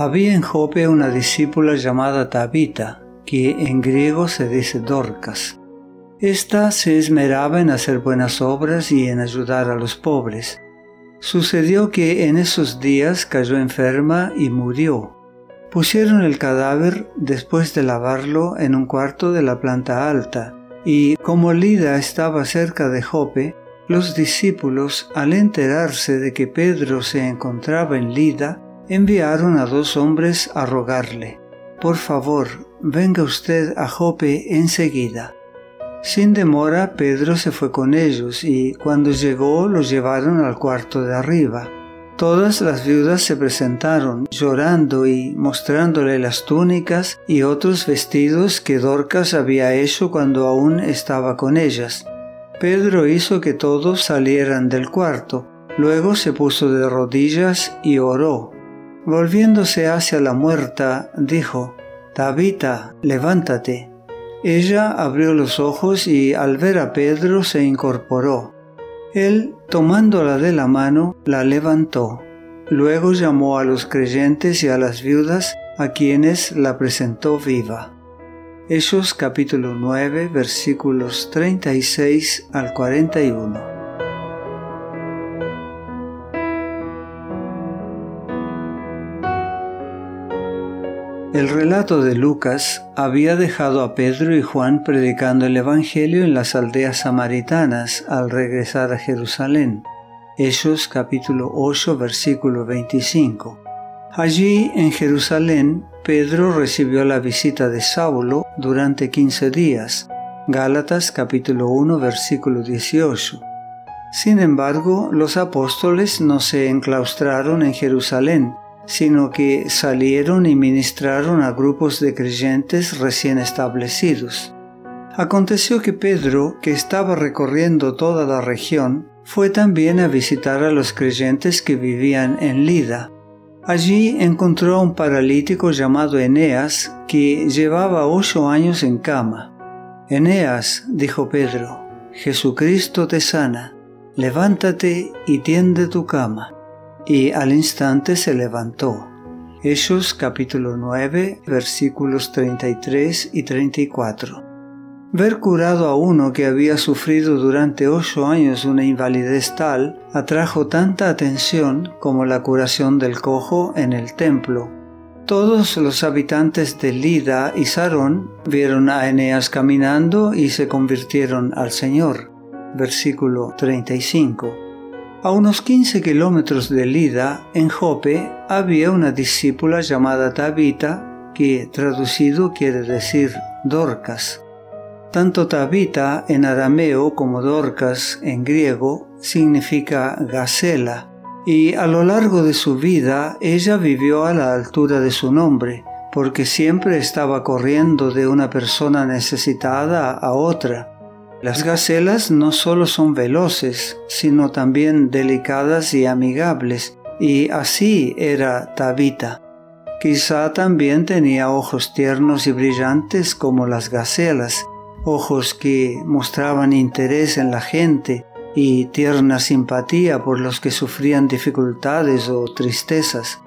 Había en Jope una discípula llamada Tabita, que en griego se dice Dorcas. Esta se esmeraba en hacer buenas obras y en ayudar a los pobres. Sucedió que en esos días cayó enferma y murió. Pusieron el cadáver después de lavarlo en un cuarto de la planta alta, y como Lida estaba cerca de Jope, los discípulos, al enterarse de que Pedro se encontraba en Lida, enviaron a dos hombres a rogarle, Por favor, venga usted a Jope enseguida sin demora, Pedro se fue con ellos y cuando llegó los llevaron al cuarto de arriba. Todas las viudas se presentaron, llorando y mostrándole las túnicas y otros vestidos que Dorcas había hecho cuando aún estaba con ellas. Pedro hizo que todos salieran del cuarto, luego se puso de rodillas y oró. Volviéndose hacia la muerta, dijo, Tabita, levántate. Ella abrió los ojos y al ver a Pedro se incorporó. Él, tomándola de la mano, la levantó. Luego llamó a los creyentes y a las viudas, a quienes la presentó viva. Hechos capítulo 9 versículos 36 al 41. El relato de Lucas había dejado a Pedro y Juan predicando el Evangelio en las aldeas samaritanas al regresar a Jerusalén. Hechos capítulo 8 versículo 25. Allí en Jerusalén, Pedro recibió la visita de Saulo durante 15 días. Gálatas capítulo 1 versículo 18. Sin embargo, los apóstoles no se enclaustraron en Jerusalén, sino que salieron y ministraron a grupos de creyentes recién establecidos. Aconteció que Pedro, que estaba recorriendo toda la región, fue también a visitar a los creyentes que vivían en Lida. Allí encontró a un paralítico llamado Eneas, que llevaba ocho años en cama. Eneas, dijo Pedro, Jesucristo te sana, levántate y tiende tu cama y al instante se levantó. Hechos capítulo 9 versículos 33 y 34. Ver curado a uno que había sufrido durante ocho años una invalidez tal atrajo tanta atención como la curación del cojo en el templo. Todos los habitantes de Lida y Sarón vieron a Eneas caminando y se convirtieron al Señor. Versículo 35. A unos 15 kilómetros de Lida, en Jope, había una discípula llamada Tabita, que traducido quiere decir Dorcas. Tanto Tabita en arameo como Dorcas en griego significa gacela, y a lo largo de su vida ella vivió a la altura de su nombre, porque siempre estaba corriendo de una persona necesitada a otra las gacelas no solo son veloces, sino también delicadas y amigables, y así era Tabita. Quizá también tenía ojos tiernos y brillantes como las gacelas, ojos que mostraban interés en la gente y tierna simpatía por los que sufrían dificultades o tristezas.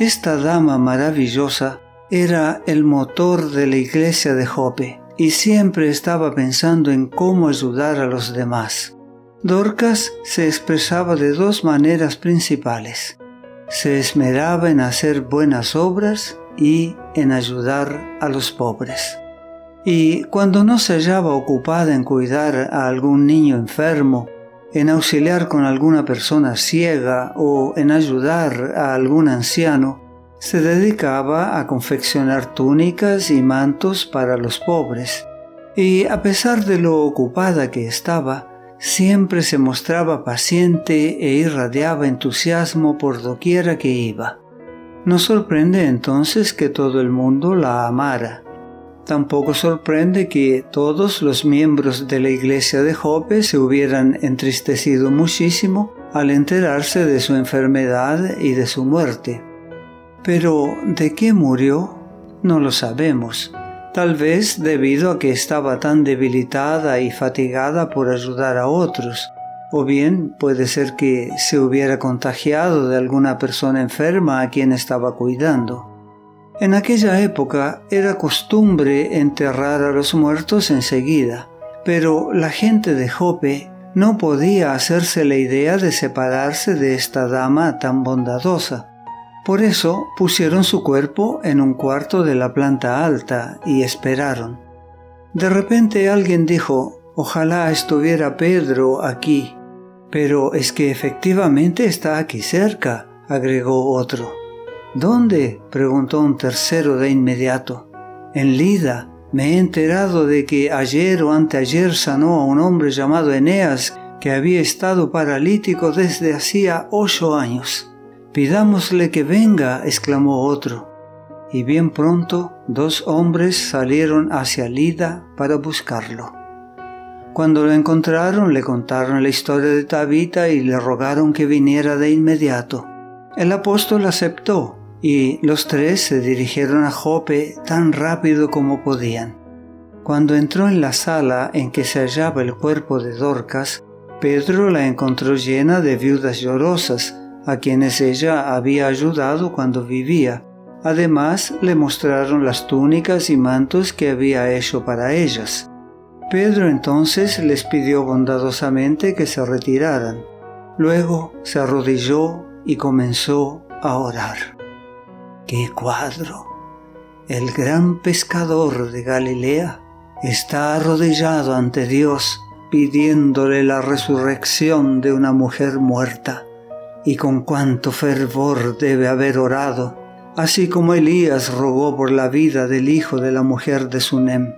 Esta dama maravillosa era el motor de la iglesia de Jope y siempre estaba pensando en cómo ayudar a los demás. Dorcas se expresaba de dos maneras principales. Se esmeraba en hacer buenas obras y en ayudar a los pobres. Y cuando no se hallaba ocupada en cuidar a algún niño enfermo, en auxiliar con alguna persona ciega o en ayudar a algún anciano, se dedicaba a confeccionar túnicas y mantos para los pobres, y a pesar de lo ocupada que estaba, siempre se mostraba paciente e irradiaba entusiasmo por doquiera que iba. No sorprende entonces que todo el mundo la amara. Tampoco sorprende que todos los miembros de la iglesia de Jope se hubieran entristecido muchísimo al enterarse de su enfermedad y de su muerte. Pero ¿de qué murió? No lo sabemos. Tal vez debido a que estaba tan debilitada y fatigada por ayudar a otros, o bien puede ser que se hubiera contagiado de alguna persona enferma a quien estaba cuidando. En aquella época era costumbre enterrar a los muertos enseguida, pero la gente de Jope no podía hacerse la idea de separarse de esta dama tan bondadosa. Por eso pusieron su cuerpo en un cuarto de la planta alta y esperaron. De repente alguien dijo, ojalá estuviera Pedro aquí. Pero es que efectivamente está aquí cerca, agregó otro. ¿Dónde? preguntó un tercero de inmediato. En Lida, me he enterado de que ayer o anteayer sanó a un hombre llamado Eneas que había estado paralítico desde hacía ocho años. Pidámosle que venga, exclamó otro. Y bien pronto dos hombres salieron hacia Lida para buscarlo. Cuando lo encontraron le contaron la historia de Tabita y le rogaron que viniera de inmediato. El apóstol aceptó y los tres se dirigieron a Jope tan rápido como podían. Cuando entró en la sala en que se hallaba el cuerpo de Dorcas, Pedro la encontró llena de viudas llorosas, a quienes ella había ayudado cuando vivía. Además, le mostraron las túnicas y mantos que había hecho para ellas. Pedro entonces les pidió bondadosamente que se retiraran. Luego se arrodilló y comenzó a orar. ¡Qué cuadro! El gran pescador de Galilea está arrodillado ante Dios pidiéndole la resurrección de una mujer muerta. Y con cuánto fervor debe haber orado, así como Elías rogó por la vida del hijo de la mujer de Sunem.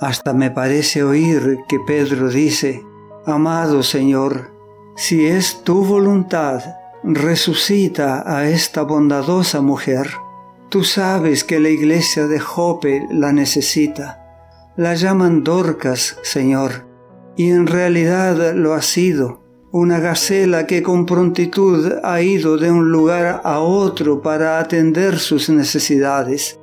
Hasta me parece oír que Pedro dice, Amado Señor, si es tu voluntad, resucita a esta bondadosa mujer. Tú sabes que la iglesia de Jope la necesita. La llaman Dorcas, Señor, y en realidad lo ha sido, una gacela que con prontitud ha ido de un lugar a otro para atender sus necesidades.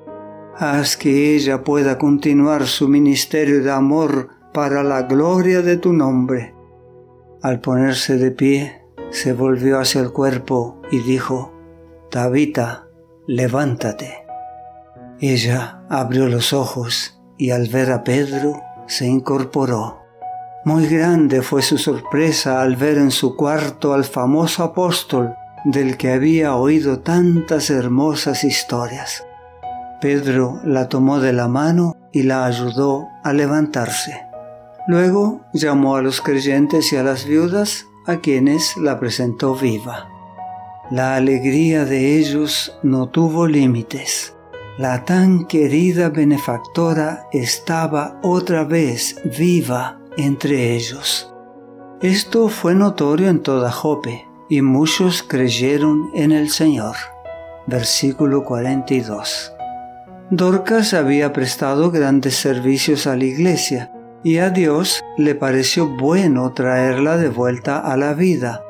Haz que ella pueda continuar su ministerio de amor para la gloria de tu nombre. Al ponerse de pie, se volvió hacia el cuerpo y dijo, Tabita, levántate. Ella abrió los ojos y al ver a Pedro se incorporó. Muy grande fue su sorpresa al ver en su cuarto al famoso apóstol del que había oído tantas hermosas historias. Pedro la tomó de la mano y la ayudó a levantarse. Luego llamó a los creyentes y a las viudas a quienes la presentó viva. La alegría de ellos no tuvo límites. La tan querida benefactora estaba otra vez viva entre ellos. Esto fue notorio en toda Jope, y muchos creyeron en el Señor. Versículo 42. Dorcas había prestado grandes servicios a la iglesia, y a Dios le pareció bueno traerla de vuelta a la vida,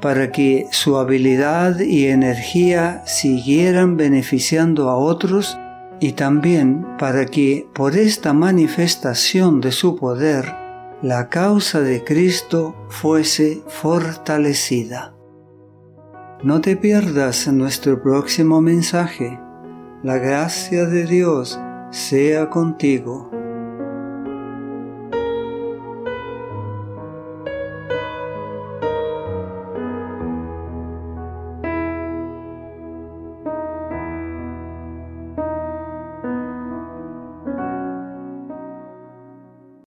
para que su habilidad y energía siguieran beneficiando a otros y también para que por esta manifestación de su poder la causa de Cristo fuese fortalecida. No te pierdas nuestro próximo mensaje. La gracia de Dios sea contigo.